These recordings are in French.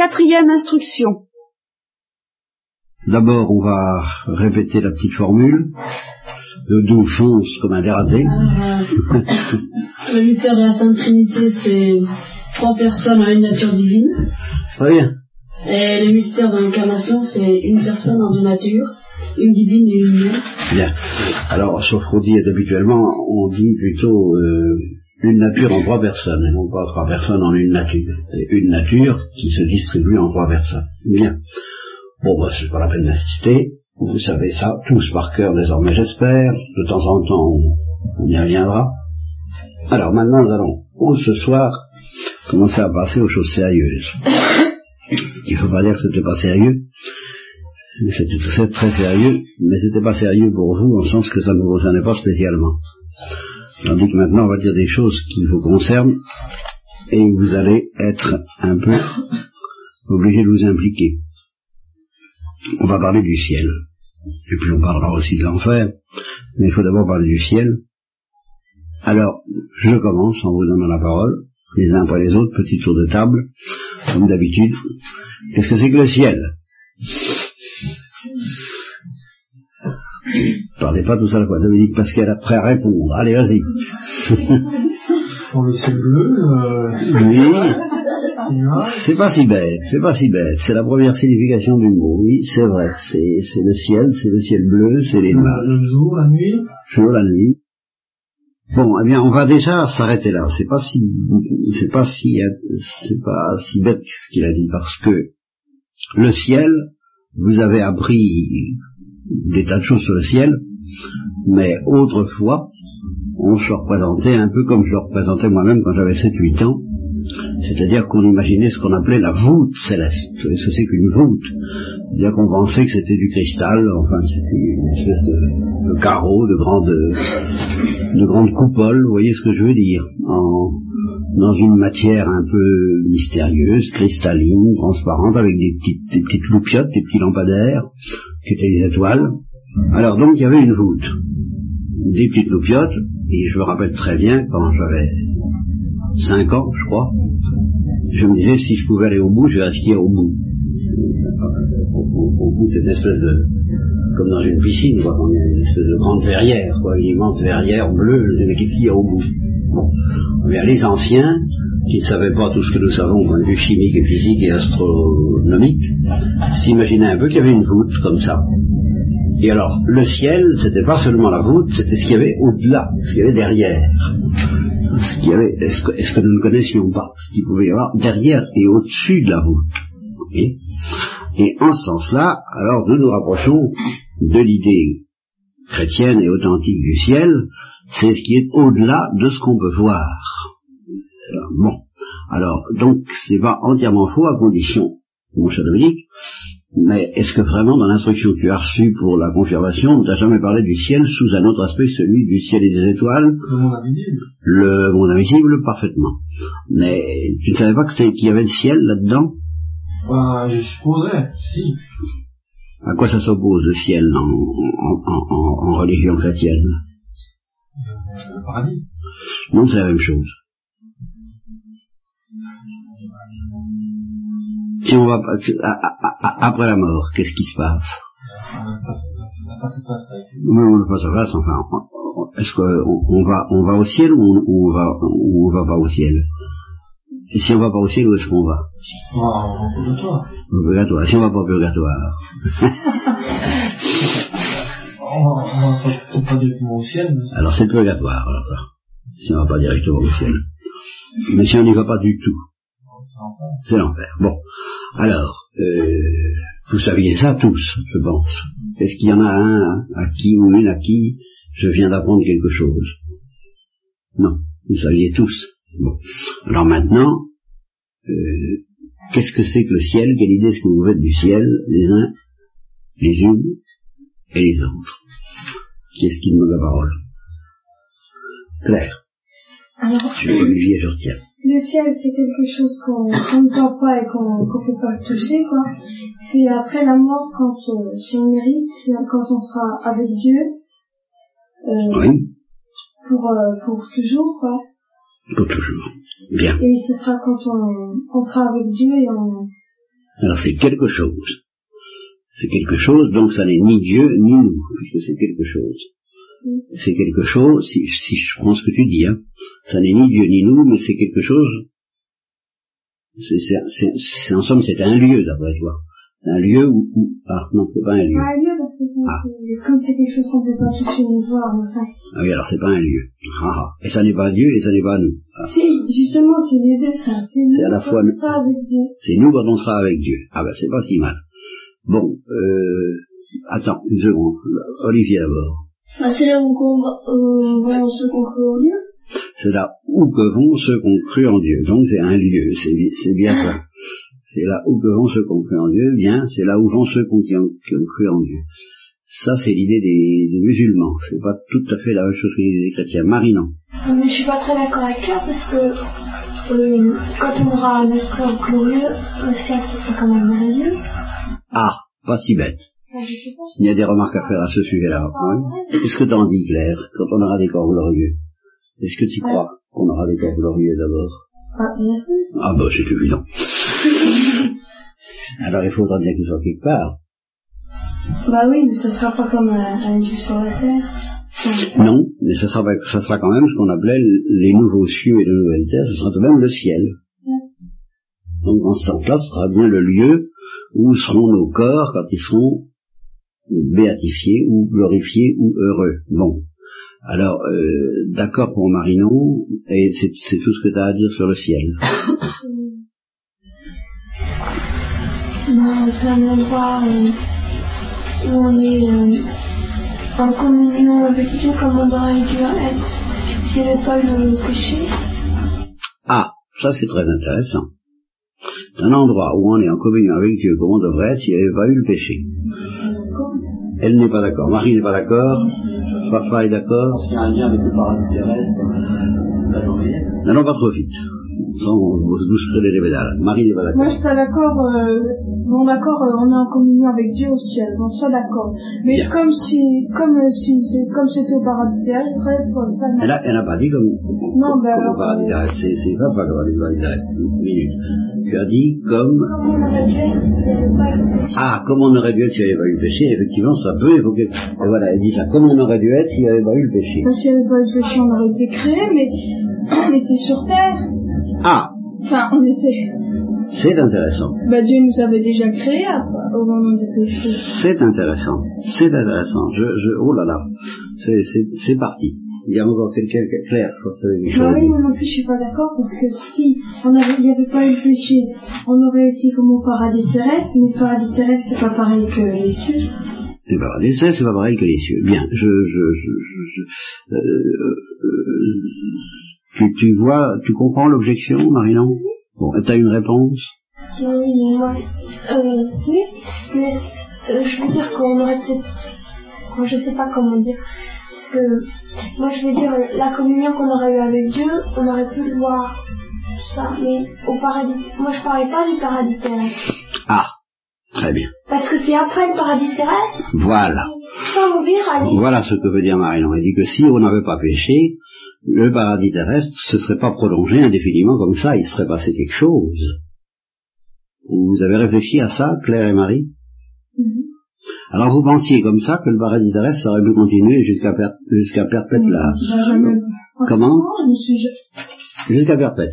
Quatrième instruction. D'abord, on va répéter la petite formule. Le doux fonce comme un dératé. le mystère de la Sainte Trinité, c'est trois personnes à une nature divine. Très bien. Et le mystère de l'incarnation, c'est une personne en deux natures, une divine et une humaine. Bien. Alors, sauf qu'on dit habituellement, on dit plutôt euh, une nature en trois personnes, et non pas trois personnes en une nature. C'est une nature qui se distribue en trois personnes. Bien. Bon, bah, c'est pas la peine d'insister. Vous savez ça, tous par cœur désormais, j'espère. De temps en temps, on, y reviendra. Alors maintenant, nous allons, ce soir, commencer à passer aux choses sérieuses. Il ne faut pas dire que c'était pas sérieux, c'était très sérieux, mais c'était pas sérieux pour vous, en sens que ça ne vous concernait pas spécialement. Tandis que maintenant, on va dire des choses qui vous concernent, et vous allez être un peu obligé de vous impliquer. On va parler du ciel. Et puis on parlera aussi de l'enfer. Mais il faut d'abord parler du ciel. Alors, je commence en vous donnant la parole, les uns après les autres, petit tour de table, comme d'habitude. Qu'est-ce que c'est que le ciel? Parlez pas tout ça à la fois. Dominique Pascal après à répondre. Allez, vas-y. Pour le ciel bleu, euh... Oui. C'est pas si bête, c'est pas si bête. C'est la première signification du mot. Oui, c'est vrai. C'est, le ciel, c'est le ciel bleu, c'est les nuages. Le jour, la nuit. Le jour, la nuit. Bon, eh bien, on va déjà s'arrêter là. C'est pas si, c'est pas si, c'est pas si bête ce qu'il a dit parce que le ciel, vous avez appris des tas de choses sur le ciel, mais autrefois, on se représentait un peu comme je le représentais moi-même quand j'avais 7-8 ans, c'est-à-dire qu'on imaginait ce qu'on appelait la voûte céleste. Vous ce que c'est qu'une voûte? C'est-à-dire qu'on pensait que c'était du cristal, enfin c'était une espèce de, carreau, de grande, de grande coupole, vous voyez ce que je veux dire, dans une matière un peu mystérieuse, cristalline, transparente, avec des petites, des petites loupiottes, des petits lampadaires, qui étaient des étoiles. Alors donc il y avait une voûte, des petites loupiottes, et je me rappelle très bien quand j'avais cinq ans, je crois, je me disais, si je pouvais aller au bout, je vais risquer au bout. Au, bout de cette espèce de, comme dans une piscine, quoi, il y a une espèce de grande verrière, quoi, une immense verrière bleue, mais qu'est-ce qu'il y a au bout? Mais les anciens, qui ne savaient pas tout ce que nous savons au point de vue chimique et physique et astronomique, s'imaginaient un peu qu'il y avait une voûte comme ça. Et alors, le ciel, c'était pas seulement la voûte, c'était ce qu'il y avait au-delà, ce qu'il y avait derrière ce qu'il y avait, est-ce que, nous ne connaissions pas ce qu'il pouvait y avoir derrière et au-dessus de la voûte. et en ce sens-là, alors nous nous rapprochons de l'idée chrétienne et authentique du ciel, c'est ce qui est au-delà de ce qu'on peut voir. Bon, alors donc c'est pas entièrement faux à condition, mon cher Dominique, mais est-ce que vraiment dans l'instruction que tu as reçue pour la confirmation, on t'a jamais parlé du ciel sous un autre aspect, celui du ciel et des étoiles? Le monde invisible. Le monde invisible, parfaitement. Mais tu ne savais pas qu'il y avait le ciel là-dedans? Bah, Je supposerais, si. À quoi ça s'oppose le ciel en, religion chrétienne? Le paradis. Non, c'est la même chose. Si on va après la mort, qu'est-ce qui se passe? Non, le passe à face, enfin, est-ce qu'on va, on va au ciel ou on, va, on va pas au ciel? Et si on va pas au ciel, où est-ce qu'on va Au purgatoire. Au purgatoire. Si on va pas au purgatoire. on va pas directement au ciel. Alors c'est le purgatoire, alors ça. Si on va pas directement au ciel. Mais si on n'y va pas du tout. C'est l'enfer. Bon. Alors, euh, vous saviez ça tous, je pense. Est-ce qu'il y en a un à qui ou une à qui je viens d'apprendre quelque chose? Non, vous saviez tous. Bon. Alors maintenant, euh, qu'est-ce que c'est que le ciel? Quelle idée est-ce que vous faites du ciel, les uns, les unes et les autres? Qu'est-ce qui demande la parole Claire. Alors, je suis Olivier, je retiens le ciel, c'est quelque chose qu'on ne voit pas et qu'on ne peut pas toucher, quoi. C'est après la mort, quand euh, si on mérite, quand on sera avec Dieu. Euh, oui. Pour, euh, pour toujours, quoi. Pour toujours. Bien. Et ce sera quand on, on sera avec Dieu et on, Alors c'est quelque chose. C'est quelque chose, donc ça n'est ni Dieu ni nous, puisque c'est quelque chose. C'est quelque chose, si, si, je prends ce que tu dis, hein, ça n'est ni Dieu ni nous, mais c'est quelque chose, c'est en somme c'est un lieu d'après toi. Un lieu où, où ah non c'est pas un lieu. Un lieu parce que ah. comme c'est quelque chose qu'on ne peut pas toucher ni voir enfin ah oui alors c'est pas un lieu. Ah, ah. et ça n'est pas Dieu et ça n'est pas nous. Ah. si justement c'est les deux ça c'est à la fois nous. c'est nous quand on sera avec Dieu. Ah ben c'est pas si mal bon euh, attends une seconde Olivier d'abord ah, c'est là où euh, vont ceux qu'on crut en Dieu c'est là où que vont ceux qu'on cru en Dieu donc c'est un lieu c'est bien ça c'est là où vont ceux qui ont cru en Dieu, bien, c'est là où vont ont, cru en Dieu. Ça, c'est l'idée des, musulmans. C'est pas tout à fait la même chose que l'idée des chrétiens. Marie, non. Mais je suis pas très d'accord avec toi parce que euh, quand on aura un corps glorieux, le ciel sera quand même merveilleux. Ah, pas si bête. Il y a des remarques à faire à ce sujet-là. Qu'est-ce que t'en dis, Claire, quand on aura des corps glorieux Est-ce que tu crois qu'on aura des corps glorieux d'abord ah, bien sûr. Ah, bah, c'est évident. Alors il faudra bien qu'il soit quelque part. Bah oui, mais ça sera pas comme un, Dieu sur la terre. Non, mais ça sera, ça sera quand même ce qu'on appelait les nouveaux cieux et les nouvelles terres, ce sera tout de même le ciel. Donc dans ce sens-là, ce sera bien le lieu où seront nos corps quand ils seront béatifiés ou glorifiés ou heureux. Bon. Alors, euh, d'accord pour Marinon, et c'est tout ce que tu as à dire sur le ciel. c'est un endroit où, on est euh, en communion avec Dieu comme on aurait dû être s'il n'y avait pas le péché. Ah, ça c'est très intéressant. Un endroit où on est en communion avec Dieu comme on devrait être s'il n'y avait pas eu le péché. Elle n'est pas d'accord. Marie n'est pas d'accord. Papa est d'accord. Parce qu'il y a un lien avec le paradis terrestre. N'allons pas trop vite sans douce les pédales. Marie n'est pas d'accord. Moi, je suis pas d'accord. Euh, bon, d'accord, euh, on est en communion avec Dieu au ciel. Bon, ça, d'accord. Mais Bien. comme si, comme euh, si, comme c'était au paradis terrestre, presque, ça. Elle a, elle a pas dit comme, non, comme, ben comme alors, au paradis terrestre. C'est, c'est pas pas au paradis terrestre. Une minute. Tu as dit comme. Comme on aurait dû être s'il n'y avait pas eu le péché. Ah, comme on aurait dû être s'il n'y avait pas eu le péché. Effectivement, ça peut évoquer. Et voilà, elle dit ça. Comme on aurait dû être s'il n'y avait pas eu le péché. Parce s'il n'y avait pas eu le péché, on aurait été créé, mais on était sur terre. Ah, Enfin, on était. C'est intéressant. Bah, Dieu nous avait déjà créés au moment du péché. C'est intéressant. C'est intéressant. Je, je, oh là là. C'est, c'est, c'est parti. Il y a encore quelqu'un qui est clair. Bah oui, moi non plus, je suis pas d'accord parce que si on avait, il n'y avait pas eu le péché, on aurait été comme au paradis terrestre, mais le paradis terrestre, c'est pas pareil que les cieux. Le paradis terrestre, c'est pas pareil que les cieux. Bien, je, je, je, je, euh, euh, tu, tu vois, tu comprends l'objection, Marinon Bon, t'as une réponse? Oui, mais moi, euh, oui, mais euh, je veux dire qu'on aurait peut-être, moi je sais pas comment dire, parce que moi je veux dire la communion qu'on aurait eue avec Dieu, on aurait pu le voir, tout ça, mais au paradis, moi je parlais pas du paradis terrestre. Ah, très bien. Parce que c'est après le paradis terrestre. Voilà. Sans mourir, allez. Voilà ce que veut dire Marinon. Elle dit que si on n'avait pas péché, le paradis terrestre ne se serait pas prolongé indéfiniment comme ça, il serait passé quelque chose. Vous avez réfléchi à ça, Claire et Marie? Mm-hmm. Alors vous pensiez comme ça que le paradis terrestre aurait pu continuer jusqu'à per jusqu'à perpète là Comment? Jusqu'à perpète.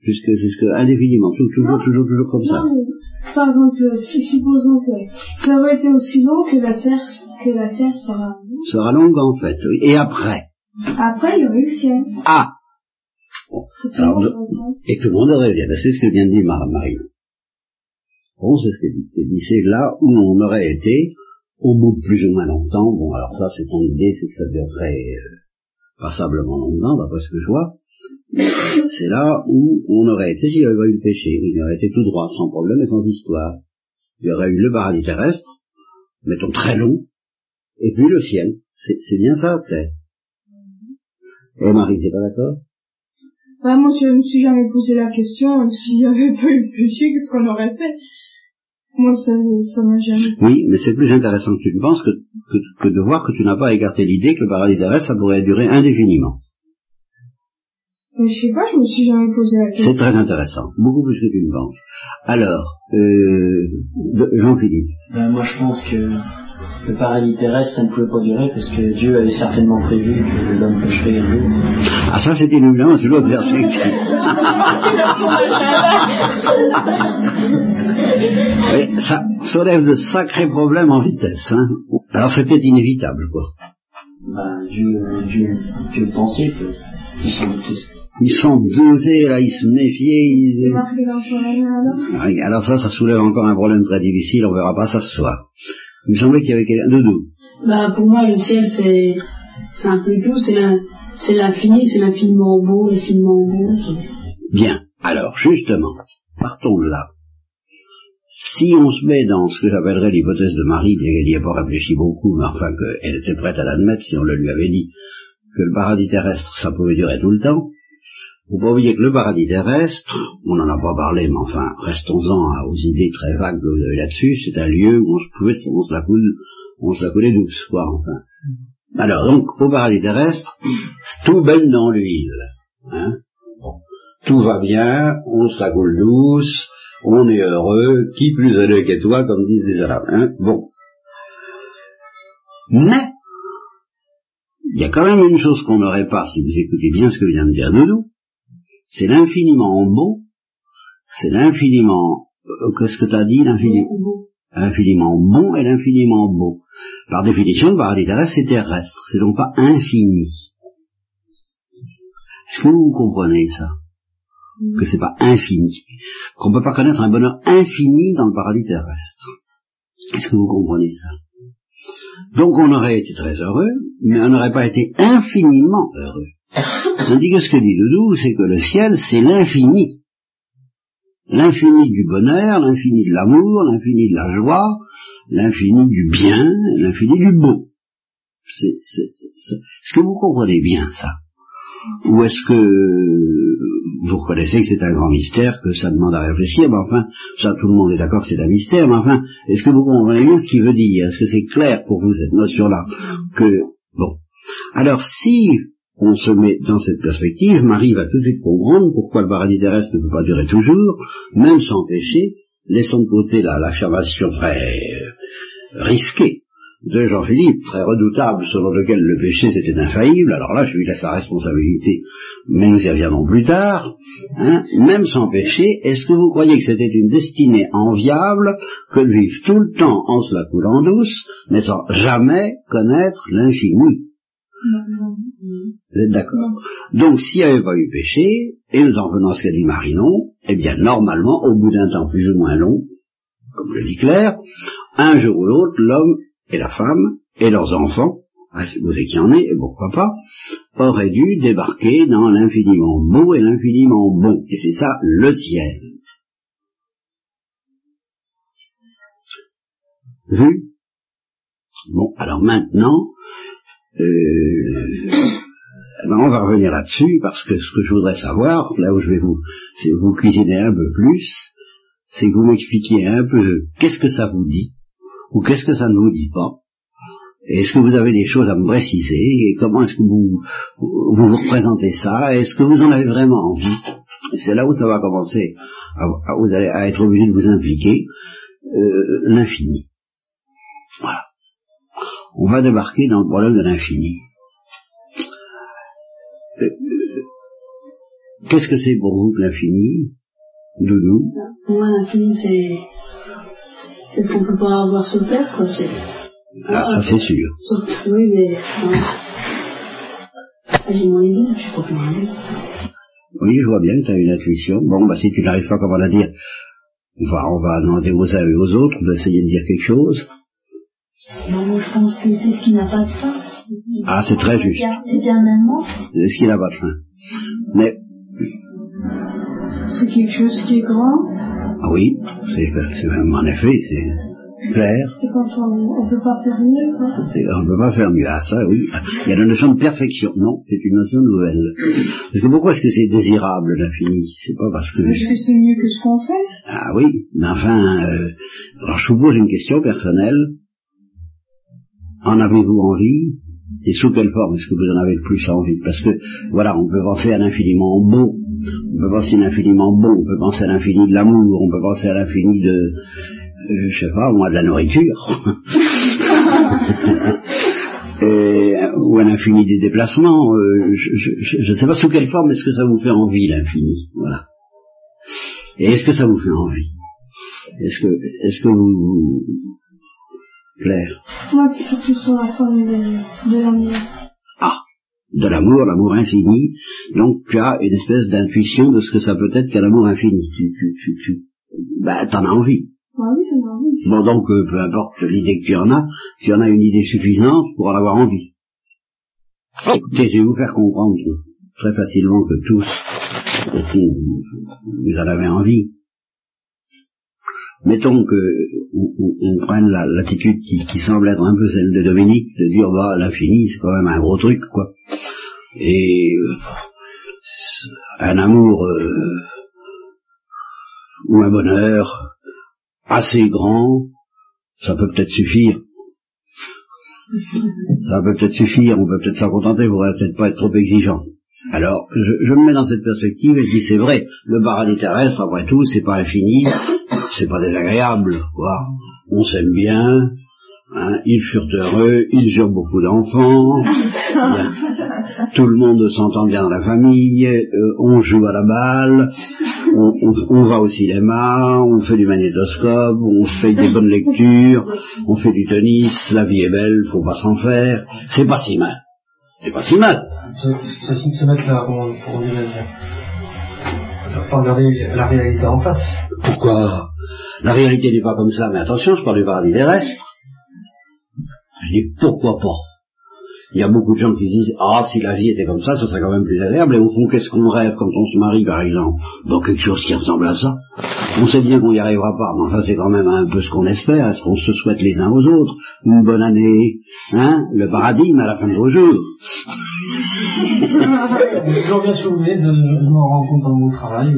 Jusqu'à jusqu indéfiniment, toujours, toujours, toujours comme ça. par exemple, si, supposons que ça aurait été aussi long que la Terre, que la Terre sera... Sera longue en fait, oui. Et après? Après, il y aurait le ciel. Ah bon. Alors, Et tout le monde aurait bien. C'est ce que vient de dire Marie. Bon, c'est ce qu'elle dit. C'est là où on aurait été, au bout de plus ou moins longtemps. Bon, alors ça, c'est ton idée, c'est que ça durerait euh, passablement longtemps, d'après ce que je vois. C'est là où on aurait été s'il n'y avait pas eu le péché. Il aurait été tout droit, sans problème et sans histoire. Il y aurait eu le paradis terrestre, mettons très long, et puis le ciel. C'est bien ça, peut-être. Et Marie, t'es pas d'accord? Bah, Moi, je me suis jamais posé la question, s'il n'y avait pas eu le péché, qu'est-ce qu'on aurait fait? Moi, ça, ça m'a jamais... Oui, mais c'est plus intéressant que tu ne penses que, que, que, de voir que tu n'as pas écarté l'idée que le paradis terrestre, ça pourrait durer indéfiniment. Mais je sais pas, je me suis jamais posé la question. C'est très intéressant, beaucoup plus que tu ne penses. Alors, euh, Jean-Philippe. Ben, moi, je pense que le paradis terrestre, ça ne pouvait pas durer parce que Dieu avait certainement prévu que l'homme pêcherait un jour. Ah ça c'était évidemment c'est l'autre perspective. Oui, ça soulève de sacrés problèmes en vitesse. Hein. Alors c'était inévitable quoi. Ben, Dieu, Dieu, Dieu pensait que ils s'en doutaient. Ils sont doutés, là, ils se méfiaient. Ils... Alors? Oui, Alors ça, ça soulève encore un problème très difficile, on verra pas ça ce soir. Il me semblait qu'il y avait quelqu'un... Doudou. Bah, pour moi, le ciel, c'est, c'est un peu tout, c'est c'est l'infini, c'est l'infiniment beau, l'infiniment beau. Bien. Alors, justement, partons de là. Si on se met dans ce que j'appellerais l'hypothèse de Marie, bien qu'elle n'y ait pas réfléchi beaucoup, mais enfin qu'elle était prête à l'admettre si on le lui avait dit, que le paradis terrestre, ça pouvait durer tout le temps, faut pas oublier que le paradis terrestre, on n'en a pas parlé, mais enfin, restons-en aux idées très vagues que vous avez là-dessus, c'est un lieu où on se pouvait, on se la coule, on se la coulait douce, quoi, enfin. Alors, donc, au paradis terrestre, tout baigne dans l'huile, hein. Bon. Tout va bien, on se la coule douce, on est heureux, qui plus heureux que toi, comme disent les Arabes, hein. Bon. Mais, il y a quand même une chose qu'on n'aurait pas si vous écoutez bien ce que vient de dire Doudou, c'est l'infiniment beau, c'est l'infiniment, euh, qu'est-ce que tu as dit, l'infiniment, infiniment bon et l'infiniment beau. Par définition, le paradis terrestre, c'est terrestre, c'est donc pas infini. Est-ce que vous comprenez ça? Que c'est pas infini, qu'on peut pas connaître un bonheur infini dans le paradis terrestre. Est-ce que vous comprenez ça? Donc on aurait été très heureux, mais on n'aurait pas été infiniment heureux. Tandis que ce que dit Doudou, c'est que le ciel, c'est l'infini. L'infini du bonheur, l'infini de l'amour, l'infini de la joie, l'infini du bien, l'infini du beau. C'est, c'est, c'est- Est-ce que vous comprenez bien ça? Ou est-ce que vous reconnaissez que c'est un grand mystère, que ça demande à réfléchir, mais enfin, ça tout le monde est d'accord que c'est un mystère, mais enfin, est-ce que vous comprenez bien ce qu'il veut dire? Est-ce que c'est clair pour vous cette notion-là? Que bon. Alors si on se met dans cette perspective, Marie va tout de suite comprendre pourquoi le paradis terrestre ne peut pas durer toujours, même sans péché, laissons de côté la- l'affirmation très risquée de Jean-Philippe, très redoutable, selon lequel le péché c'était infaillible, alors là je lui laisse la responsabilité, mais nous y reviendrons plus tard, hein, même sans péché, est-ce que vous croyez que c'était une destinée enviable que de vivre tout le temps en se la coulant douce, mais sans jamais connaître l'infini? Vous êtes d'accord? Donc, s'il n'y avait pas eu péché, et nous en venons à ce qu'a dit Marinon, eh bien, normalement, au bout d'un temps plus ou moins long, comme le dit Claire, un jour ou l'autre, l'homme et la femme et leurs enfants, à supposer qu'il y en ait, et pourquoi pas, auraient dû débarquer dans l'infiniment beau et l'infiniment bon. Et c'est ça, le ciel. Vu? Bon, alors maintenant, ben, on va revenir là-dessus parce que ce que je voudrais savoir, là où je vais vous, vous cuisiner un peu plus, c'est que vous m'expliquiez un peu qu'est-ce que ça vous dit ou qu'est-ce que ça ne vous dit pas. Est-ce que vous avez des choses à me préciser et comment est-ce que vous vous, vous représentez ça Est-ce que vous en avez vraiment envie? C'est là où ça va commencer à, à- à être obligé de vous impliquer euh, l'infini. Voilà. On va débarquer dans le problème de l'infini. Euh, euh, Qu'est-ce que c'est pour vous que l'infini Doudou Pour moi, l'infini, c'est, c'est ce qu'on peut pas avoir sur Terre, quoi. C'est, Ah, ça c'est sûr. Sauf, oui, mais. Ah, j'ai mon idée, je sais pas. Oui, je vois bien que tu as une intuition. Bon, bah si tu n'arrives pas comment la dire, on va, on va demander aux uns et aux autres d'essayer de dire quelque chose. Non, pense que c'est ce qui n'a pas de fin. Ah, c'est très juste. Éternellement. C'est ce qui n'a pas de fin. Mais, C'est quelque chose qui est grand. ah oui, c'est même en effet, c'est clair. C'est quand on ne peut pas faire mieux, quoi. On ne peut pas faire mieux. Ah, ça, oui. Il y a la notion de perfection. Non, c'est une notion nouvelle. Parce que pourquoi est-ce que c'est désirable, l'infini? C'est pas parce que... Est-ce que c'est mieux que ce qu'on fait Ah oui, mais enfin, euh, alors je vous pose une question personnelle. En avez-vous envie? Et sous quelle forme est-ce que vous en avez le plus envie? Parce que, voilà, on peut penser à l'infiniment beau, on peut penser à l'infiniment bon, on peut penser à l'infini de l'amour, on peut penser à l'infini de, euh, je sais pas, moi, de la nourriture. Et, ou à l'infini des déplacements. euh, je ne sais pas sous quelle forme est-ce que ça vous fait envie, l'infini. Voilà. Et est-ce que ça vous fait envie? Est-ce que, est-ce que vous... Claire Moi, c'est surtout sur la forme de, de l'amour. Ah De l'amour, l'amour infini. Donc tu as une espèce d'intuition de ce que ça peut être qu'un amour infini. Tu, tu, tu, tu... Ben, t'en as envie. Ouais, oui. Bon, donc, euh, peu importe l'idée que tu en as, tu en as une idée suffisante pour en avoir envie. Écoutez, je vais vous faire comprendre très facilement que tous, vous, vous en avez envie. Mettons que on, on- on prenne la- l'attitude qui, qui semble être un peu celle de Dominique, de dire bah l'infini c'est quand même un gros truc quoi. Et euh, un amour euh, ou un bonheur assez grand, ça peut peut-être suffire. Ça peut peut-être suffire, on peut peut-être s'en contenter, il faudrait peut-être pas être trop exigeant. Alors, je, je me mets dans cette perspective et je dis c'est vrai, le paradis terrestre, après tout, c'est pas infini, c'est pas désagréable, quoi. On s'aime bien, hein, ils furent heureux, ils eurent beaucoup d'enfants, tout le monde s'entend bien dans la famille, euh, on joue à la balle, on, on- on va au cinéma, on fait du magnétoscope, on fait des bonnes lectures, on fait du tennis, la vie est belle, faut pas s'en faire, c'est pas si mal. C'est pas si mal. Ça, ça, ça, se mettre là, dirais je pas regarder la réalité en face. Pourquoi? La réalité n'est pas comme ça, mais attention, je parle du paradis terrestre. Je dis pourquoi pas? Il y a beaucoup de gens qui se disent Ah, si la vie était comme ça, ce serait quand même plus agréable. Et au fond, qu'est-ce qu'on rêve quand on se marie, par exemple? Dans quelque chose qui ressemble à ça. On sait bien qu'on n'y arrivera pas, mais enfin, c'est quand même un peu ce qu'on espère, ce qu'on se souhaite les uns aux autres? Une bonne année, hein? Le paradis, mais à la fin de vos jours. J'en viens sur vous êtes, je, je m'en rends compte dans mon travail.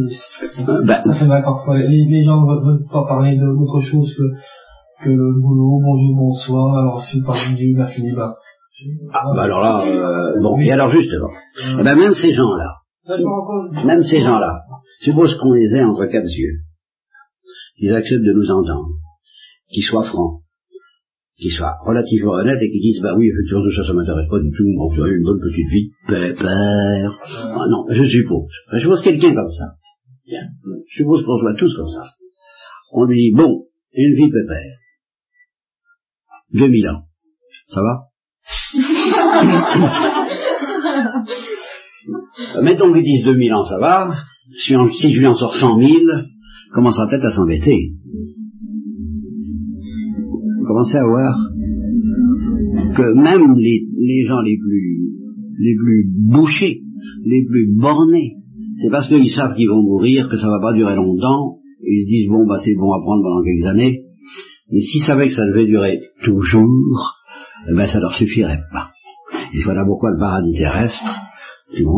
Ben- ça fait mal parfois. Les, les gens ne veulent pas parler d'autre chose que, que le boulot, bonjour, bonsoir. Alors si vous parlez du l'infini, bah. Ah, bah alors là, euh, bon, et alors justement, eh ben même ces gens-là, je. Même ces gens-là, suppose qu'on les ait entre quatre yeux, qu'ils acceptent de nous entendre, qu'ils soient francs, qu'ils soient relativement honnêtes et qu'ils disent, bah oui, effectivement, tout ça, ça m'intéresse pas du tout, moi, vous avez une bonne petite vie, pépère. Ah non, je suppose. Je suppose quelqu'un comme ça. Bien. Je suppose qu'on soit tous comme ça. On lui dit, bon, une vie pépère. 2000 ans. Ça va? Mettons qu'ils disent 2000 ans, ça va. Si je lui en sors 100 000, commencera peut-être à s'embêter? Commencez à voir que même les, gens les plus, bouchés, les plus bornés, c'est parce qu'ils savent qu'ils vont mourir, que ça va pas durer longtemps, et ils se disent, bon, bah, c'est bon à prendre pendant quelques années, mais s'ils savaient que ça devait durer toujours, eh ben, ça leur suffirait pas. Et voilà pourquoi le paradis terrestre,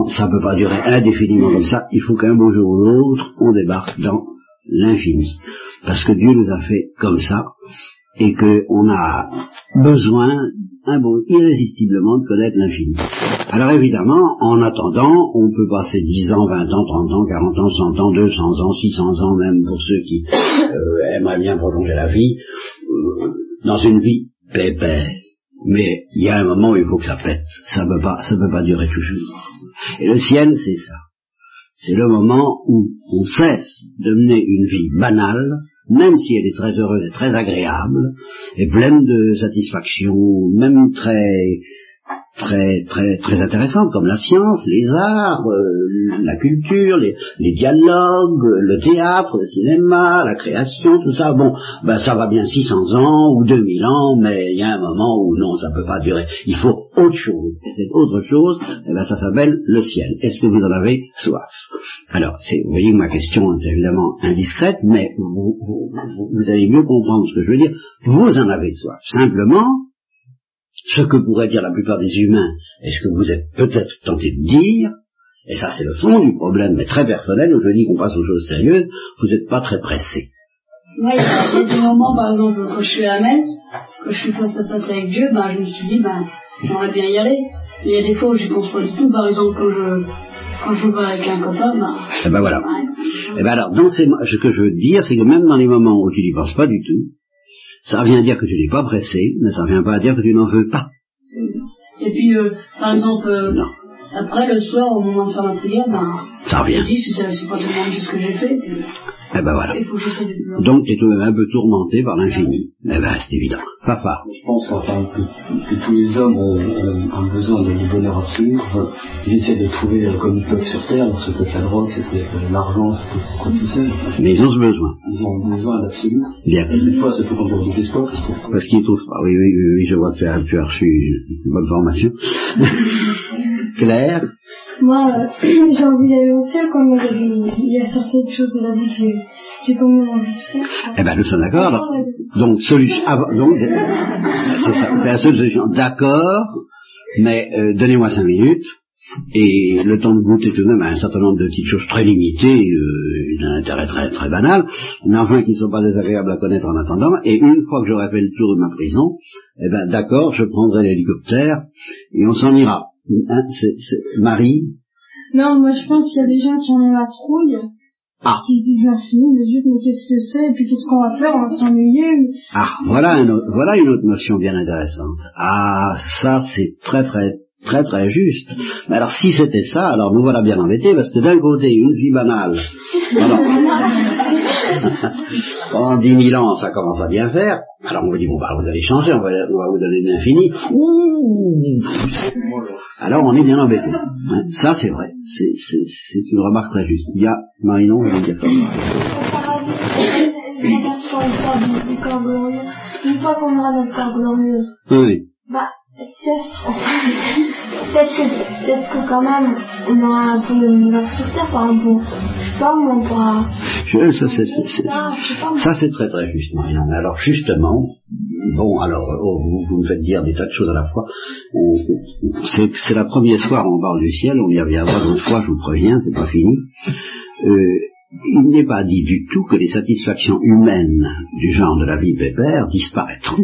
ça ne peut pas durer indéfiniment comme ça. Il faut qu'un beau jour ou l'autre, on débarque dans l'infini. Parce que Dieu nous a fait comme ça, et qu'on a besoin, un bon, irrésistiblement, de connaître l'infini. Alors évidemment, en attendant, on peut passer 10 ans, 20 ans, 30 ans, 40 ans, 100 ans, 200 ans, 600 ans, même pour ceux qui euh, aimeraient bien prolonger la vie, euh, dans une vie pépère. Mais il y a un moment où il faut que ça pète. Ça peut pas, ça peut pas durer toujours. Et le ciel, c'est ça. C'est le moment où on cesse de mener une vie banale, même si elle est très heureuse et très agréable, et pleine de satisfaction, même très très très très intéressante comme la science, les arts, euh, la culture, les, les dialogues, le théâtre, le cinéma, la création, tout ça. Bon, ben ça va bien 600 ans ou 2000 ans, mais il y a un moment où non, ça peut pas durer. Il faut autre chose. Et cette autre chose, eh ben ça s'appelle le ciel. Est-ce que vous en avez soif? Alors, vous voyez que ma question est évidemment indiscrète, mais vous, vous, vous- allez mieux comprendre ce que je veux dire. Vous en avez soif. Simplement, ce que pourraient dire la plupart des humains, et ce que vous êtes peut-être tenté de dire, et ça c'est le fond du problème, mais très personnel, où je dis qu'on passe aux choses sérieuses, vous n'êtes pas très pressé. A il y a des moments, par exemple, quand je suis à la messe, quand je suis face à face avec Dieu, ben, je me suis dit, ben, j'aimerais bien y aller. Mais il y a des fois où j'y pense pas du tout. Par exemple, quand je, quand je vais avec un copain, bah. Eh ben voilà. ouais. Eh ben alors, dans ces, ce que je veux dire, c'est que même dans les moments où tu n'y penses pas du tout, ça revient à dire que tu n'es pas pressé, mais ça revient pas à dire que tu n'en veux pas. Et puis, euh, par exemple, euh, Non. Après le soir, au moment de faire ma prière, ben, Ça je revient. me dis, c'est c'est pas tellement ce que j'ai fait. Eh ben voilà. Il faut que j'essaie de plus. Donc tu es tout de même un peu tourmenté par l'infini. Eh ben c'est évident. Papa. Je pense enfin, que, que tous les hommes ont, besoin de bonheur absolu. Enfin, ils essaient de trouver euh, comme ils peuvent sur Terre. Alors, ça peut être la drogue, ça peut être euh, l'argent, ça peut être quoi tout seul. Mais ils ont ce besoin. Ils ont besoin d'absolu. Bien. Et des fois, ça peut conduire au désespoir parce que Parce qu'ils trouvent pas. Oui, oui, oui, oui, je vois que tu as, tu as reçu une bonne formation. Claire Moi, euh, j'ai envie d'aller au ciel quand il y a des- il y a certaines choses de la vie que j'ai quand même envie de faire. Eh ben nous sommes d'accord. Donc, solution. ah, donc, c'est c'est ça, c'est la seule solution. D'accord, mais euh, donnez-moi cinq minutes. Et le temps de goûter tout de même à un certain nombre de petites choses très limitées, euh, d'un intérêt très très banal, mais enfin qui ne sont pas désagréables à connaître en attendant. Et une fois que j'aurai fait le tour de ma prison, eh ben d'accord, je prendrai l'hélicoptère et on s'en ira. Hein, c'est- c'est- Marie, Non, moi je pense qu'il y a des gens qui en ont la trouille, Ah. qui se disent l'infini, mais zut, mais qu'est-ce que c'est, et puis qu'est-ce qu'on va faire, on va s'ennuyer. mais- Ah, voilà, un autre- voilà une autre notion bien intéressante. Ah, ça c'est très très très très juste. Mais alors si c'était ça, alors nous voilà bien embêtés parce que d'un côté une vie banale, pendant 10 000 ans ça commence à bien faire. Alors on vous dit bon bah vous allez changer, on va, on va vous donner l'infini. Ouh Alors on est bien embêté. Hein, ça c'est vrai, c'est une remarque très juste. Il y a Marinon, je comme ça. Une fois qu'on aura notre corps glorieux, Oui. bah, peut-être que, peut-être que quand même, on aura un peu de malheur sur terre, par exemple, Je- ça, c'est- ça, c'est très très juste, Marion. Mais Alors justement, bon, alors oh, vous, vous me faites dire des tas de choses à la fois. C'est c'est la première soir on parle du ciel, on y reviendra d'autres fois, je vous préviens, c'est pas fini. Euh, il n'est pas dit du tout que les satisfactions humaines du genre de la vie pépère disparaîtront.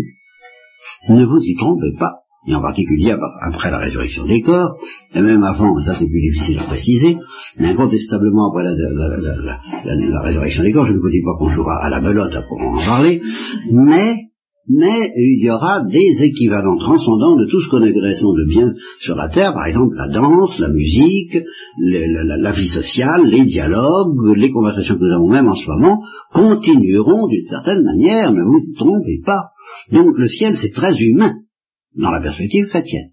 Ne vous y trompez pas. Et en particulier ap- après la résurrection des corps, et même avant, ça c'est plus difficile à préciser, mais incontestablement après la, résurrection des corps, je ne vous dis pas qu'on jouera à la belote pour en parler, mais, mais il y aura des équivalents transcendants de tout ce qu'on agressons de bien sur la terre, par exemple la danse, la musique, la, vie sociale, les dialogues, les conversations que nous avons même en ce moment, continueront d'une certaine manière, ne vous trompez pas. Donc le ciel c'est très humain dans la perspective chrétienne.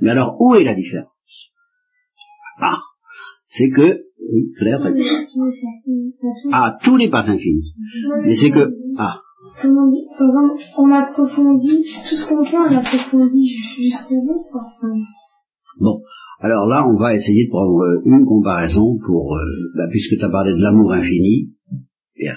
Mais alors, où est la différence? Ah, c'est que, oui, Claire. Ah, tout n'est pas infini. Mais c'est que, ah, Comment on approfondit, tout ce qu'on fait, on approfondit ju- jusqu'au bout, bon. Alors là, on va essayer de prendre euh, une comparaison pour, euh, bah, puisque tu as parlé de l'amour infini, bien,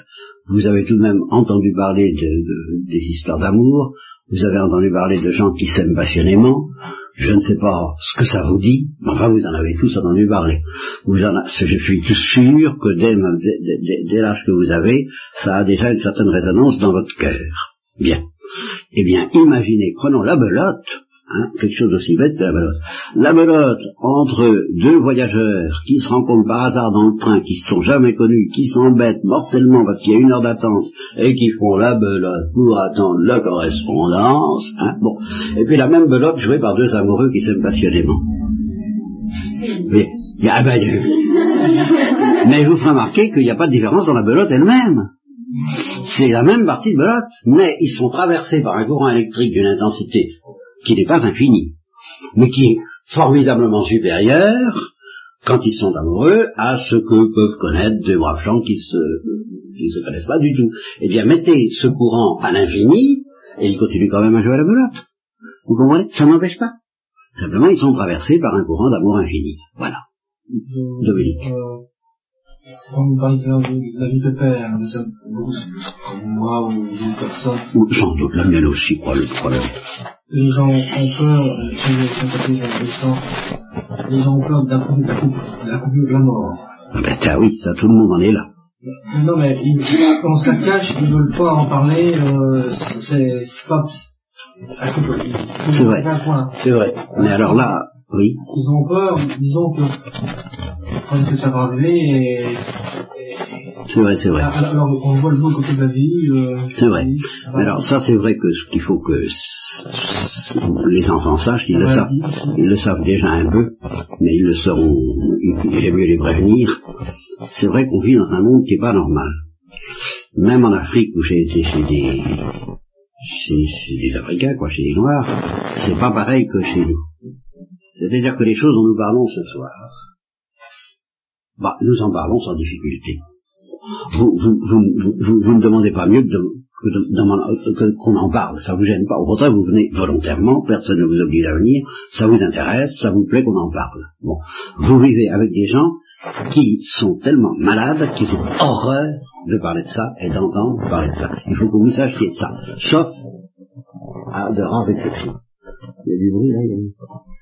vous avez tout de même entendu parler de, de- des histoires d'amour, vous avez entendu parler de gens qui s'aiment passionnément, je ne sais pas ce que ça vous dit, mais enfin vous en avez tous entendu parler. Vous en a- je suis tout sûr que dès, l'âge que vous avez, ça a déjà une certaine résonance dans votre cœur. Bien. Eh bien, imaginez, prenons la belote, hein, quelque chose d'aussi bête que la belote. La belote entre deux voyageurs qui se rencontrent par hasard dans le train, qui se sont jamais connus, qui s'embêtent mortellement parce qu'il y a une heure d'attente et qui font la belote pour attendre la correspondance. Hein, bon. Et puis la même belote jouée par deux amoureux qui s'aiment passionnément. Mais, ah ben, mais je vous ferai remarquer qu'il n'y a pas de différence dans la belote elle-même. C'est la même partie de belote, mais ils sont traversés par un courant électrique d'une intensité qui n'est pas infinie, mais qui est formidablement supérieure quand ils sont amoureux à ce que peuvent connaître deux braves gens qui se, qui ne se connaissent pas du tout. Eh bien, mettez ce courant à l'infini, et ils continuent quand même à jouer à la belote. Vous comprenez? Ça n'empêche pas. Simplement, ils sont traversés par un courant d'amour infini. Voilà. Dominique. Quand vous parlez de la vie de père, de ça, vous, comme moi ou d'autres personnes, Ou sans doute la mienne aussi, quoi, le problème. les gens ont peur, sympathies dans le sang, les gens ont peur de la coupe, de la de la coupe de la mort. Ah ben, tiens, oui, ça, tout le monde en est là. Non mais ils, on se la cache, ils veulent pas en parler, euh, c'est c'est pas, C'est vrai. C'est vrai. Mais alors là, oui. Ils ont peur, disons que que ça va arriver et, c'est vrai, c'est vrai. Alors, on voit le bon côté de la vie. Euh, c'est vrai. Alors, ça, c'est vrai que ce qu'il faut que les enfants sachent, ils le savent. Ils le savent déjà un peu, mais ils le sauront. Il est mieux les prévenir. C'est vrai qu'on vit dans un monde qui n'est pas normal. Même en Afrique, où j'ai été chez des, chez, chez, des Africains, quoi, chez des Noirs, c'est pas pareil que chez nous. C'est-à-dire que les choses dont nous parlons ce soir, bah, nous en parlons sans difficulté. Vous, ne demandez pas mieux que qu'on en parle, ça vous gêne pas. Au contraire, vous venez volontairement, personne ne vous oblige à venir, ça vous intéresse, ça vous plaît qu'on en parle. Bon, vous vivez avec des gens qui sont tellement malades qu'ils ont horreur de parler de ça et d'entendre parler de ça. Il faut que vous sachiez ça, sauf de rares exceptions. Il y a du bruit là, il y a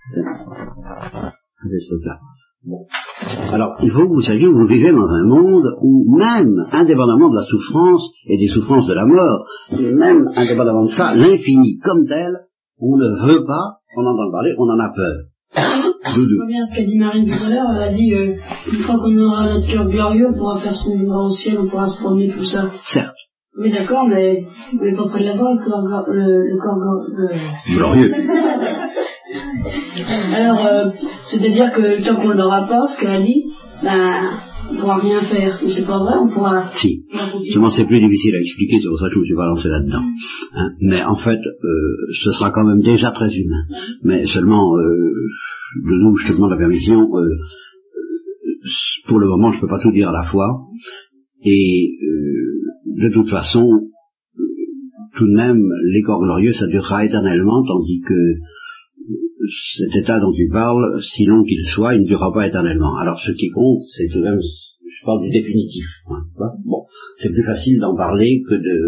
alors, il faut que vous sachiez que vous vivez dans un monde où même, indépendamment de la souffrance et des souffrances de la mort, même indépendamment de ça, l'infini comme tel, on ne veut pas, on entend parler, on en a peur. Je bien ce qu'a dit Marie tout à l'heure, elle a dit, euh, une fois qu'on aura notre cœur glorieux, on pourra faire ce qu'on voudra au ciel, on pourra se promener, tout ça. Certes. Oui, d'accord, mais vous n'êtes pas près de là-bas, le corps, le, le corps glorieux. Alors, euh, c'est-à-dire que tant qu'on ne l'aura pas, ce qu'elle a dit, ben, on ne pourra rien faire. Mais c'est pas vrai, on pourra... Si. Seulement c'est plus difficile à expliquer, c'est pour ça que je me suis pas lancé là-dedans. Hein. Mais en fait, euh, ce sera quand même déjà très humain. Mais seulement, euh, de nous, je te demande la permission, euh, pour le moment, je ne peux pas tout dire à la fois. Et de toute façon, tout de même, les corps glorieux, ça durera éternellement, tandis que cet état dont tu parles, si long qu'il soit, il ne durera pas éternellement. Alors ce qui compte, c'est tout de même, je parle du définitif. Hein, bon, c'est plus facile d'en parler que de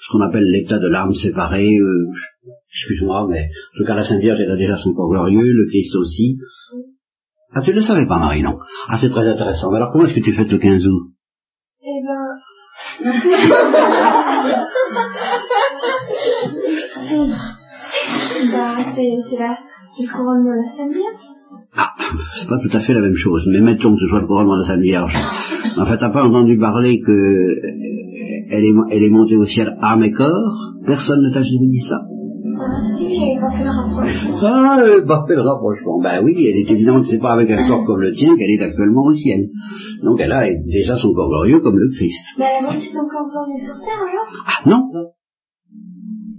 ce qu'on appelle l'état de l'âme séparée. Euh, Excuse-moi, mais en tout cas la Sainte Vierge elle a déjà son corps glorieux, le Christ aussi. Ah, tu ne le savais pas, Marie, non? Ah, c'est très intéressant. Mais alors comment est-ce que tu fêtes le 15 août? Eh ben... bah, c'est la le couronnement de la Sainte Vierge Ah, c'est pas tout à fait la même chose, mais mettons que ce soit le couronnement de la Sainte Vierge. En fait, t'as pas entendu parler que euh, elle est, elle est montée au ciel âme et corps Personne ne t'a jamais dit ça ah, si, j'avais pas fait le rapprochement. Ah, pas fait le rapprochement. Ben oui, elle est évidente que c'est pas avec un corps comme le tien qu'elle est actuellement au ciel. Donc elle a déjà son corps glorieux comme le Christ. Mais elle a aussi son corps glorieux sur terre alors? Ah non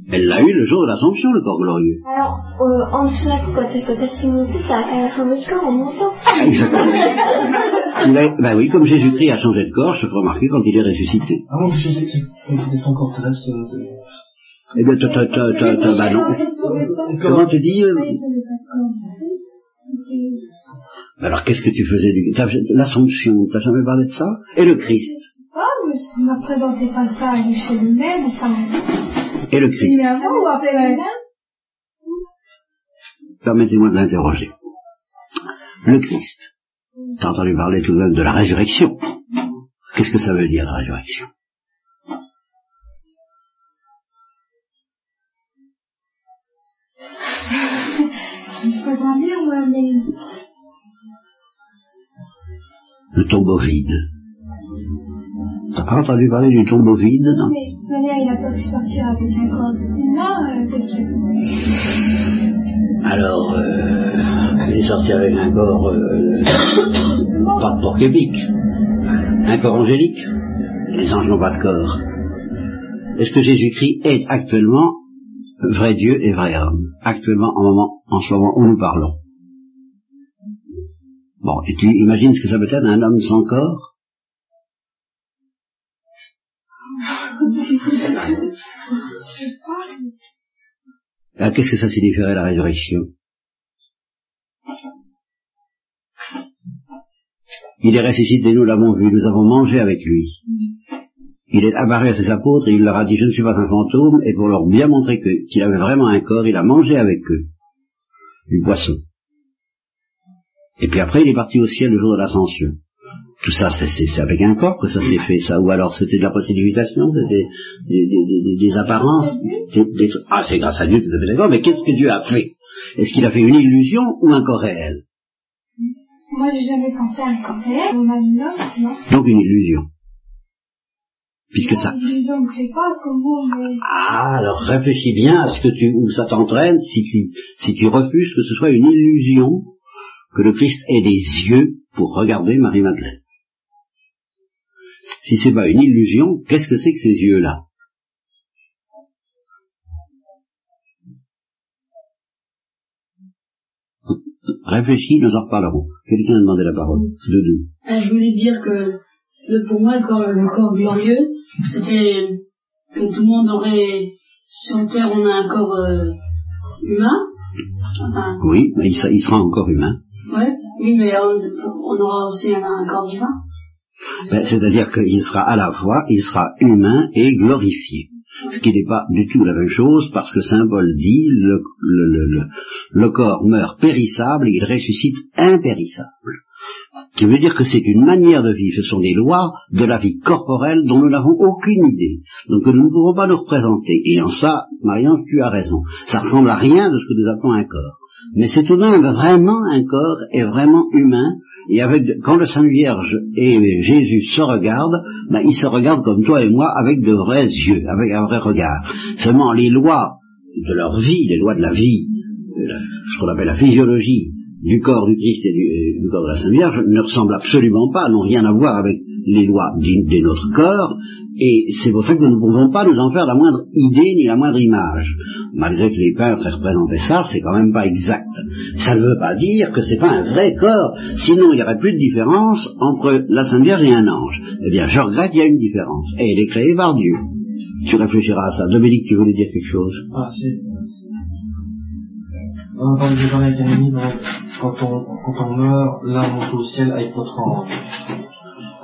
elle l'a eu le jour de l'Assomption, le corps glorieux. Alors, euh, en dessous quand elle, quand elle s'est montée, ça, a changé de corps en montant. Exactement. ben oui, comme Jésus-Christ a changé de corps, je peux remarquer quand il est ressuscité. Ah bon, je sais que c'était son corps terrestre. Eh bien, t'as, t'as, t'as, t'as, bah non. Comment tu dis euh... Alors, qu'est-ce que tu faisais du... L'Assomption, t'as jamais parlé de ça? Et le Christ? Ah, mais je m'a présenté pas ça chez lui-même, enfin et le Christ. Permettez-moi de l'interroger. Le Christ. T'as entendu parler tout de même de la résurrection. Qu'est-ce que ça veut dire la résurrection? Je peux pas dire, moi, mais... Le tombeau vide. T'as pas entendu parler du tombeau vide, non? Mais de toute manière, il n'a pas pu sortir avec un corps humain, euh, Alors, euh, il est sorti avec un corps, euh, pas de porc un corps angélique. Les anges n'ont pas de corps. Est-ce que Jésus-Christ est actuellement vrai Dieu et vrai homme? Actuellement, en, moment, en ce moment où nous parlons. Bon, et tu imagines ce que ça peut être un homme sans corps? Ah, Qu'est-ce que ça signifierait la résurrection? Il est ressuscité, nous l'avons vu, nous avons mangé avec lui. Il est apparu à ses apôtres et il leur a dit, je ne suis pas un fantôme, et pour leur bien montrer qu'il avait vraiment un corps, il a mangé avec eux du poisson. Et puis après, il est parti au ciel le jour de l'ascension. Tout ça, c'est avec un corps que ça s'est fait, ça, ou alors c'était de la précipitation, c'était des, des, des, des, apparences. ah, c'est grâce à Dieu que ça fait d'accord, mais qu'est-ce que Dieu a fait? Est-ce qu'il a fait une illusion ou un corps réel? Moi, j'ai jamais pensé à un corps réel, on a une non Donc une illusion. Puisque ça. Ah, alors réfléchis bien à ce que tu, où ça t'entraîne si tu, si tu refuses que ce soit une illusion que le Christ ait des yeux pour regarder Marie-Madeleine. Si c'est pas une illusion, qu'est-ce que c'est que ces yeux-là? Réfléchis, nous en reparlerons. Quelqu'un a demandé la parole. Doudou. Euh, je voulais dire que pour moi, le corps, le corps glorieux, c'était que tout le monde aurait, sur Terre, on a un corps euh, humain. oui, mais il sera, encore humain. Ouais, oui, mais on, aura aussi un corps divin. Ben, c'est-à-dire qu'il sera à la fois, il sera humain et glorifié. Ce qui n'est pas du tout la même chose, parce que Paul dit, le, le, le, corps meurt périssable et il ressuscite impérissable. Ce qui veut dire que c'est une manière de vivre, ce sont des lois de la vie corporelle dont nous n'avons aucune idée, donc nous ne pouvons pas nous représenter. Et en ça, Marianne, tu as raison, ça ressemble à rien de ce que nous appelons un corps. Mais c'est tout de même vraiment un corps et vraiment humain. Et avec, quand le Saint Vierge et Jésus se regardent, ben, ils se regardent comme toi et moi avec de vrais yeux, avec un vrai regard. Seulement les lois de leur vie, les lois de la vie, ce qu'on appelle la physiologie du corps du Christ et du, corps de la Sainte Vierge ne ressemblent absolument pas, n'ont rien à voir avec les lois de notre corps, et c'est pour ça que nous ne pouvons pas nous en faire la moindre idée ni la moindre image. Malgré que les peintres aient représenté ça, c'est quand même pas exact. Ça ne veut pas dire que c'est pas un vrai corps, sinon il n'y aurait plus de différence entre la Sainte Vierge et un ange. Eh bien, je regrette, il y a une différence, et elle est créée par Dieu. Tu réfléchiras à ça. Dominique, tu voulais dire quelque chose? Ah, si. Avec un ami, quand on, quand on meurt, l'âme monte au ciel avec votre ange.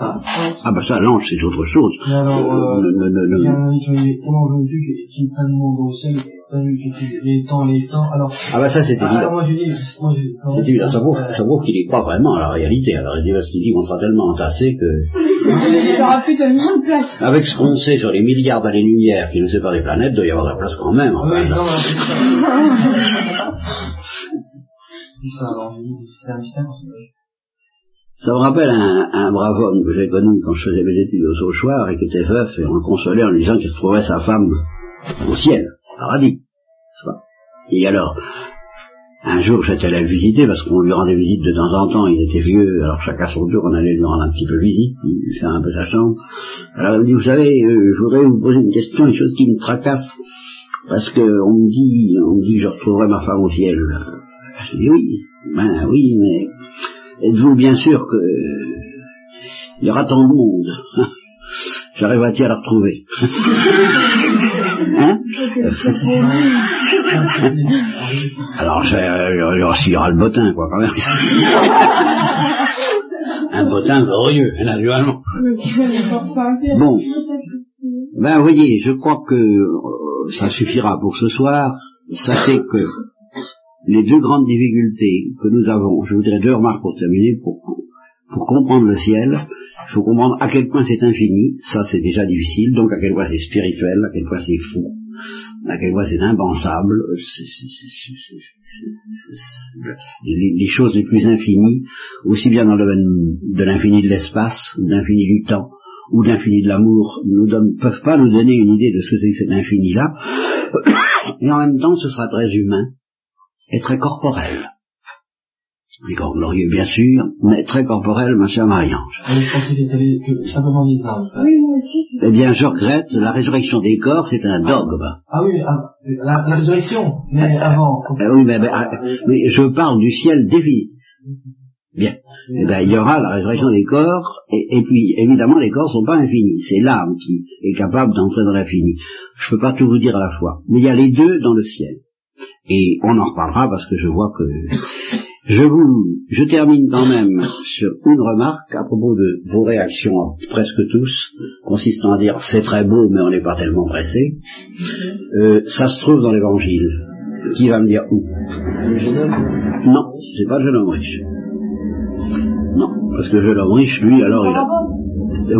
Ah, ah bah ça, l'ange, c'est autre chose. Mais alors, euh, il y a un ami qui aujourd'hui qui prend le monde au ciel, les temps, les temps, alors... Ah bah ça, c'est évident. Alors moi je dis, moi je... C'est évident, ça vaut, ça vaut qu'il n'est pas vraiment à la réalité. Alors il dit parce qu'il dit qu'on sera tellement entassé que... Il aura plus tellement de place. Avec ce qu'on sait sur les milliards d'années-lumière qui nous séparent des planètes, il doit y avoir de la place quand même. Enfin, oui, non, c'est un mystère. Ça me rappelle un, brave homme que j'ai connu quand je faisais mes études au Sauchoir et qui était veuf et on le consolait en lui disant qu'il retrouvait sa femme au ciel, au paradis. Et alors, un jour j'étais allé le visiter parce qu'on lui rendait visite de temps en temps, il était vieux, alors chacun son tour on allait lui rendre un petit peu visite, lui faire un peu sa chambre. Alors il me dit, vous savez, euh, je voudrais vous poser une question, une chose qui me tracasse, parce que on me dit, on me dit je retrouverai ma femme au ciel. Je dis oui, ben oui, mais êtes-vous bien sûr que il y aura tant de monde J'arriverai-t-il à la retrouver hein? Alors, il y aura le bottin, quoi, quand même. Un bottin glorieux, naturellement. Bon. Ben, voyez, je crois que euh, ça suffira pour ce soir. Sachez que les deux grandes difficultés que nous avons, je voudrais deux remarques pour terminer, pour, comprendre le ciel, il faut comprendre à quel point c'est infini, ça c'est déjà difficile, donc à quel point c'est spirituel, à quel point c'est fou, à quel point c'est impensable, les, choses les plus infinies, aussi bien dans le domaine de l'infini de l'espace, de l'infini du temps, ou de l'infini de l'amour, ne peuvent pas nous donner une idée de ce que c'est que cet infini-là, et en même temps ce sera très humain, est très corporel. Des corps glorieux, bien sûr, mais très corporel, ma chère Marie-Ange. Ah, je pensais que simplement des âmes. Oui, moi aussi. Eh bien, je regrette, la résurrection des corps, c'est un dogme. Ah oui, ah, la, résurrection, mais avant. Eh oui, mais, ah, mais, je parle du ciel défini. Bien. Eh bien, il y aura la résurrection des corps, et, et puis, évidemment, les corps ne sont pas infinis. C'est l'âme qui est capable d'entrer dans l'infini. Je ne peux pas tout vous dire à la fois. Mais il y a les deux dans le ciel. Et on en reparlera parce que je vois que je vous, je termine quand même sur une remarque à propos de vos réactions, presque tous, consistant à dire c'est très beau mais on n'est pas tellement pressé. Euh, ça se trouve dans l'évangile. Qui va me dire où? Le jeune homme? Non, c'est pas le jeune homme riche. Non, Parce que l'homme riche, lui, alors il a...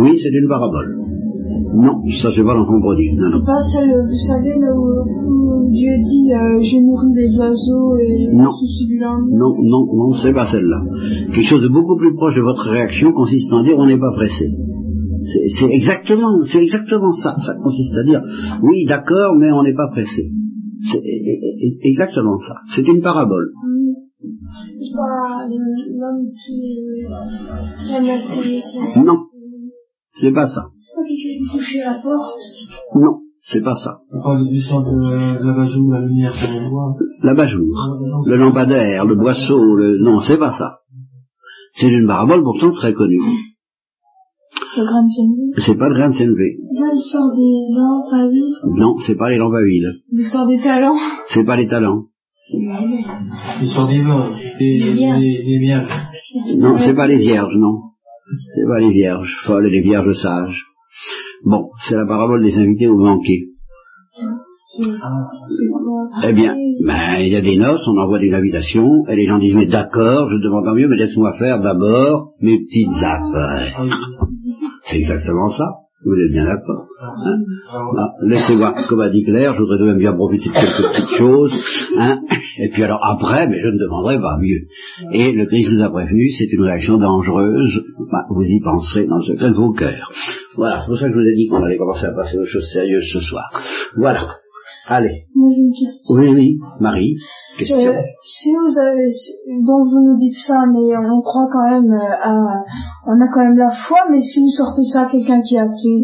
Oui, c'est une parabole. Non, ça c'est pas l'enfant prodigue. Non, non. C'est pas celle, vous savez, là où, où Dieu dit euh, J'ai nourri les oiseaux et Non. souci du lundi. Non, non, non, c'est pas celle-là. Quelque chose de beaucoup plus proche de votre réaction consiste à dire on n'est pas pressé. C'est c'est exactement, c'est exactement ça. Ça consiste à dire oui, d'accord, mais on n'est pas pressé. C'est e- e- e- exactement ça. C'est une parabole. C'est pas euh, l'homme qui, euh, qui a maté, qui a Non, c'est pas ça. À la porte. Non, c'est pas ça. C'est pas l'histoire de, de la bajou, la lumière qu'on voit. L'abat-jour, le lampadaire, le boisseau, le... non, c'est pas ça. C'est une parabole pourtant très connue. Le grain de sénévé. C'est pas le grain de CNV. L'histoire des lampes à huile. Non, c'est pas les lampes à huile. L'histoire des talents. C'est pas les talents. L'histoire des vins, des vierges. Non, c'est pas les vierges, non. C'est pas les vierges folles et les vierges sages. Bon, c'est la parabole des invités au banquet. Eh bien, ben, il y a des noces, on envoie des invitations, et les gens disent, mais d'accord, je demande tant mieux, mais laisse-moi faire d'abord mes petites affaires. C'est exactement ça. Vous êtes bien d'accord hein Laissez voir, comme a dit Claire, je voudrais de même bien profiter de quelques petites choses. Hein et puis alors après, mais je ne demanderai pas mieux. Et le Christ nous a prévenu, c'est une réaction dangereuse. Bah, vous y penserez dans le secret de vos cœurs. Voilà, c'est pour ça que je vous ai dit qu'on allait commencer à passer aux choses sérieuses ce soir. Voilà. Allez. J'ai une question. Oui, oui, Marie, question. Euh, si vous avez, bon vous nous dites ça, mais on croit quand même euh, à, on a quand même la foi, mais si vous sortez ça à quelqu'un qui est athée,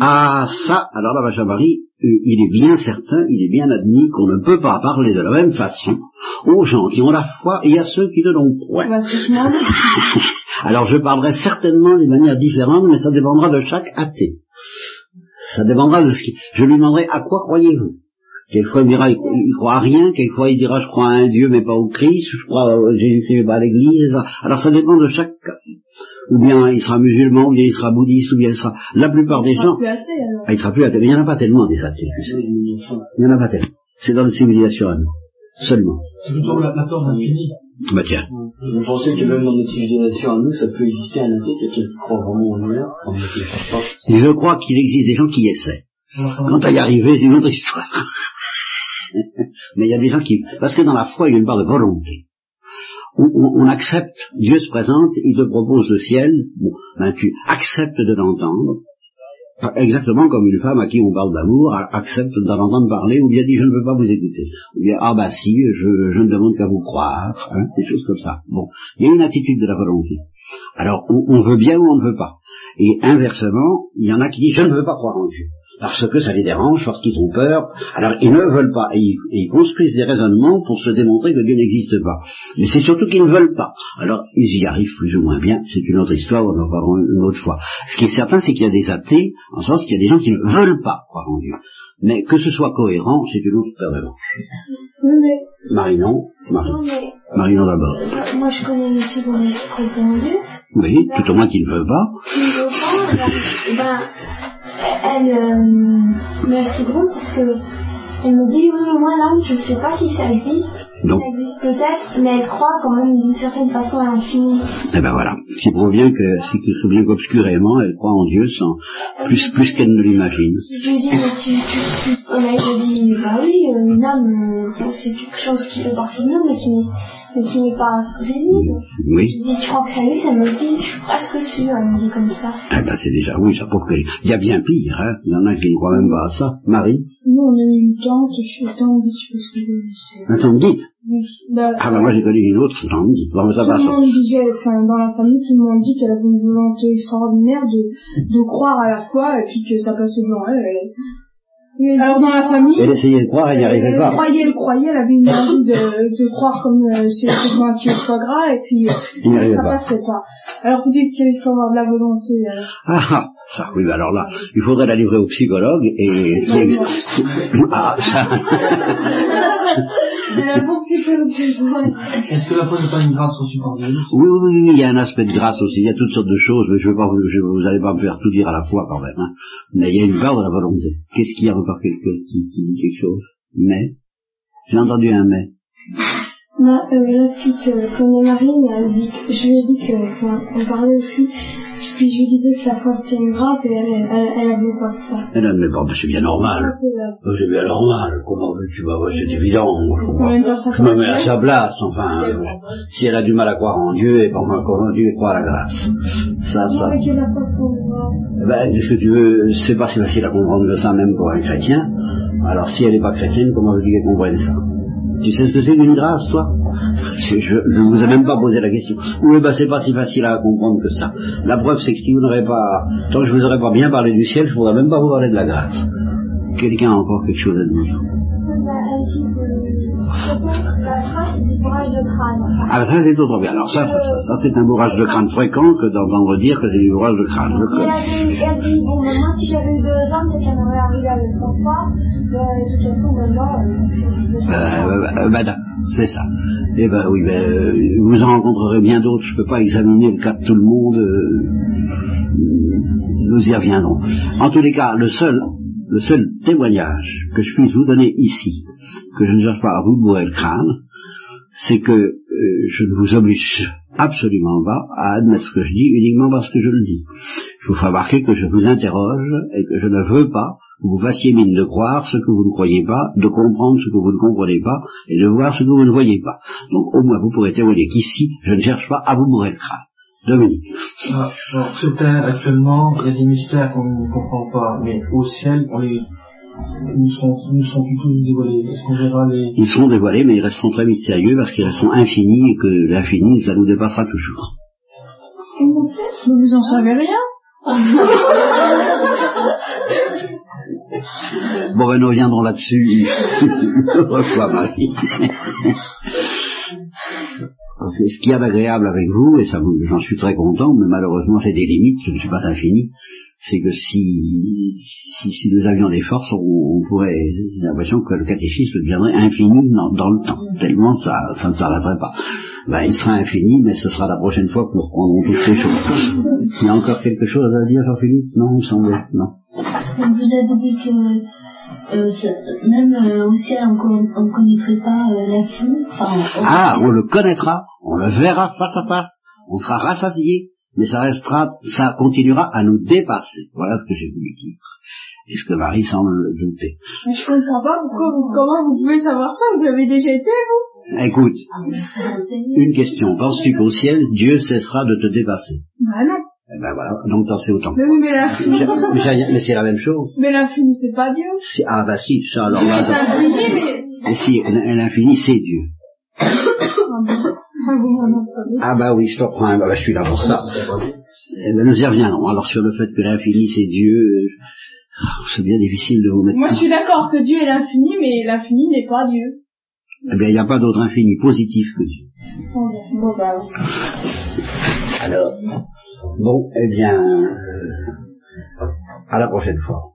Ah, ça, alors là, ma chère Marie, euh, il est bien certain, il est bien admis qu'on ne peut pas parler de la même façon aux gens qui ont la foi et à ceux qui ne l'ont point. demander. Alors je parlerai certainement d'une manière différente, mais ça dépendra de chaque athée. Ça dépendra de ce qui... Je lui demanderai à quoi croyez-vous? Quelquefois il dira il, il croit à rien, quelquefois il dira je crois à un Dieu mais pas au Christ, je crois à Jésus-Christ mais pas à l'Église. etc. Alors ça dépend de chaque cas. Ou bien il sera musulman, ou bien il sera bouddhiste, ou bien il sera... La plupart des gens... plus athée alors. Ah, il sera plus athée. Mais il n'y en a pas tellement des athées. tu sais. Il n'y en a pas tellement. C'est dans les civilisations à nous. Seulement. C'est plutôt la. Bah tiens. Vous pensez que même dans notre civilisation à nous, ça peut exister un athée, quelqu'un qui croit vraiment en pas Je crois qu'il existe des gens qui essaient. Quant à y arriver, c'est une autre histoire. Mais il y a des gens qui... Parce que dans la foi, il y a une part de volonté. On, on- on accepte, Dieu se présente, il te propose le ciel, bon, ben tu acceptes de l'entendre, exactement comme une femme à qui on parle d'amour accepte d'en entendre parler, ou bien dit je ne veux pas vous écouter, ou bien ah bah si, je, je ne demande qu'à vous croire, hein, des choses comme ça. Bon, il y a une attitude de la volonté. Alors on, on veut bien ou on ne veut pas. Et inversement, il y en a qui disent je ne veux pas croire en Dieu parce que ça les dérange, parce qu'ils ont peur. Alors ils ne veulent pas, et ils, et ils construisent des raisonnements pour se démontrer que Dieu n'existe pas. Mais c'est surtout qu'ils ne veulent pas. Alors ils y arrivent plus ou moins bien, c'est une autre histoire, on en parlera une autre fois. Ce qui est certain, c'est qu'il y a des athées, en sens qu'il y a des gens qui ne veulent pas croire en Dieu. Mais que ce soit cohérent, c'est une autre paire de manches. Oui, mais, Marie non, Marie. non, mais, Marie non d'abord. moi je connais une fille dont je crois en Dieu. Oui, tout au moins qui ne veut pas. Ne elle, euh, mais c'est drôle parce que elle me dit, oui, mais moi là, je sais pas si ça existe. Ça existe peut-être, mais elle croit quand même d'une certaine façon à l'infini. eh ben voilà. Ce qui prouve bien que, bien qu'obscurément, elle croit en Dieu sans, plus, plus qu'elle ne l'imagine. Je lui dis, mais tu, tu, tu, elle me dit, bah oui, euh, une âme, euh, c'est quelque chose qui fait partie de nous, mais qui qui n'est pas visible. Oui. Je dis, tu crois que ça existe Elle me dit, je suis presque sûre, elle me dit comme ça. Eh ben c'est déjà, oui, ça prouve qu'il y a bien pire, hein. Il y en a qui ne croient même pas à ça. Marie? Nous, on a eu une tante, je suis tante, je fais ce que je veux. Un temps guide? Oui. Bah, Ah ben moi j'ai connu une autre, temps guide. Bon, ça tout va, le ça. monde disait, enfin, dans la famille, tout le monde dit qu'elle avait une volonté extraordinaire de, de croire à la foi et puis que ça passait devant elle. elle- Alors dans la famille, Elle essayait de croire, elle n'y arrivait elle pas. croyait, elle croyait, elle avait une envie de, de croire comme euh, un tuyau de foie gras et puis euh, ça pas. passait pas. Alors vous dites qu'il faut avoir de la volonté. euh. Ah, ah, ça, oui, ben alors là, il faudrait la livrer au psychologue et... Ah, ça... Est-ce que la foi n'est pas une grâce reçue par Dieu Oui, oui, oui, il y a un aspect de grâce aussi, il y a toutes sortes de choses, mais je veux pas vous, je, vous allez pas me faire tout dire à la fois quand même, hein. Mais il y a une part de la volonté. Qu'est-ce qu'il y a encore quelqu'un qui, qui dit quelque chose? Mais J'ai entendu un mais. Ma, euh, la que connaît Marine, elle dit, je lui ai dit que, enfin, on parlait aussi, puis je lui disais que la foi c'était une grâce et elle, elle, elle avait pas de ça. Elle a mais bon, ben, c'est bien normal. Euh, C'est bien normal. Comment veux-tu bah, ouais, C'est évident. Je, pas Je me mets à sa place. Enfin, euh, si elle a du mal à croire en Dieu, et pas moi comment Dieu croit à la grâce. Ça, ça. Eh Ben, qu'est-ce que tu veux C'est pas si facile à comprendre que ça, même pour un chrétien. Alors, si elle n'est pas chrétienne, comment veux-tu qu'elle comprenne ça? Tu sais ce que c'est qu'une grâce, toi? Je ne vous ai même pas posé la question. Oui, ben, c'est pas si facile à comprendre que ça. La preuve, c'est que si vous n'aurez pas, tant que je vous aurais pas bien parlé du ciel, je pourrais même pas vous parler de la grâce. Quelqu'un a encore quelque chose à dire? Elle dit que, de toute façon, la grâce c'est du bourrage de crâne. Ah, ça, c'est autre bien. Alors, ça, ça, ça, ça, c'est un bourrage de crâne fréquent que d'entendre dire que c'est du bourrage de crâne. Je dit, bon, moi, si j'avais eu deux ans, c'est qu'elle m'aurait arrivé avec mon papa. Euh, d'accord, c'est ça. Eh ben oui, ben, euh, vous en rencontrerez bien d'autres. Je peux pas examiner le cas de tout le monde. euh, nous y reviendrons. En tous les cas, le seul, le seul témoignage que je puisse vous donner ici, que je ne cherche pas à vous bourrer le crâne, c'est que euh, je ne vous oblige absolument pas à admettre ce que je dis uniquement parce que je le dis. Je vous fais remarquer que je vous interroge et que je ne veux pas que vous fassiez mine de croire ce que vous ne croyez pas, de comprendre ce que vous ne comprenez pas et de voir ce que vous ne voyez pas. Donc au moins vous pourrez témoigner qu'ici, je ne cherche pas à vous bourrer le crâne. Dominique. Ah, sur Terre, actuellement, il y a des mystères qu'on ne comprend pas, mais au ciel, on les, nous sont, nous sont tous dévoilés. Est-ce qu'on verra les, Ils seront dévoilés, mais ils resteront très mystérieux parce qu'ils resteront infinis et que l'infini, ça nous dépassera toujours. Mais vous en savez rien? Bon, ben nous reviendrons là-dessus fois, Marie. Parce que ce qu'il y a d'agréable avec vous, et ça j'en suis très content, mais malheureusement j'ai des limites, je ne suis pas infini, c'est que si, si, si nous avions des forces, on, pourrait, j'ai l'impression que le catéchisme deviendrait infini dans, le temps, tellement ça, ça ne s'arrêterait pas. Ben, il sera infini, mais ce sera la prochaine fois que nous reprendrons toutes ces choses. Il y a encore quelque chose à dire, Jean-Philippe? Non, il me semblait, non. Vous avez dit que euh, ça- même euh, au ciel on ne connaîtrait pas euh, l'infini. Enfin, on- Ah, on le connaîtra, on le verra face à face, on sera rassasié, mais ça restera, ça continuera à nous dépasser. Voilà ce que j'ai voulu dire. Et ce que Marie semble douter. Mais je comprends pas pourquoi, vous- comment vous pouvez savoir ça, vous avez déjà été, vous? Écoute, c'est une question. Penses-tu qu'au ciel, Dieu cessera de te dépasser? Bah non. Eh ben voilà, donc sais autant. Mais oui, mais l'infini, Mais, c'est la même chose. mais l'infini, c'est pas Dieu. C'est- Ah bah si, ça alors là. C'est infini, mais... Et si, l'infini c'est Dieu. Ah. Ah bah oui, je te reprends, bah, je suis là pour ça. Eh ben, nous y reviendrons. Alors sur le fait que l'infini c'est Dieu, euh, c'est bien difficile de vous mettre. Moi, je suis d'accord que Dieu est l'infini, mais l'infini n'est pas Dieu. Eh bien, il n'y a pas d'autre infini positif que Dieu. Bon, bah, Alors, bon, eh bien, euh, à la prochaine fois.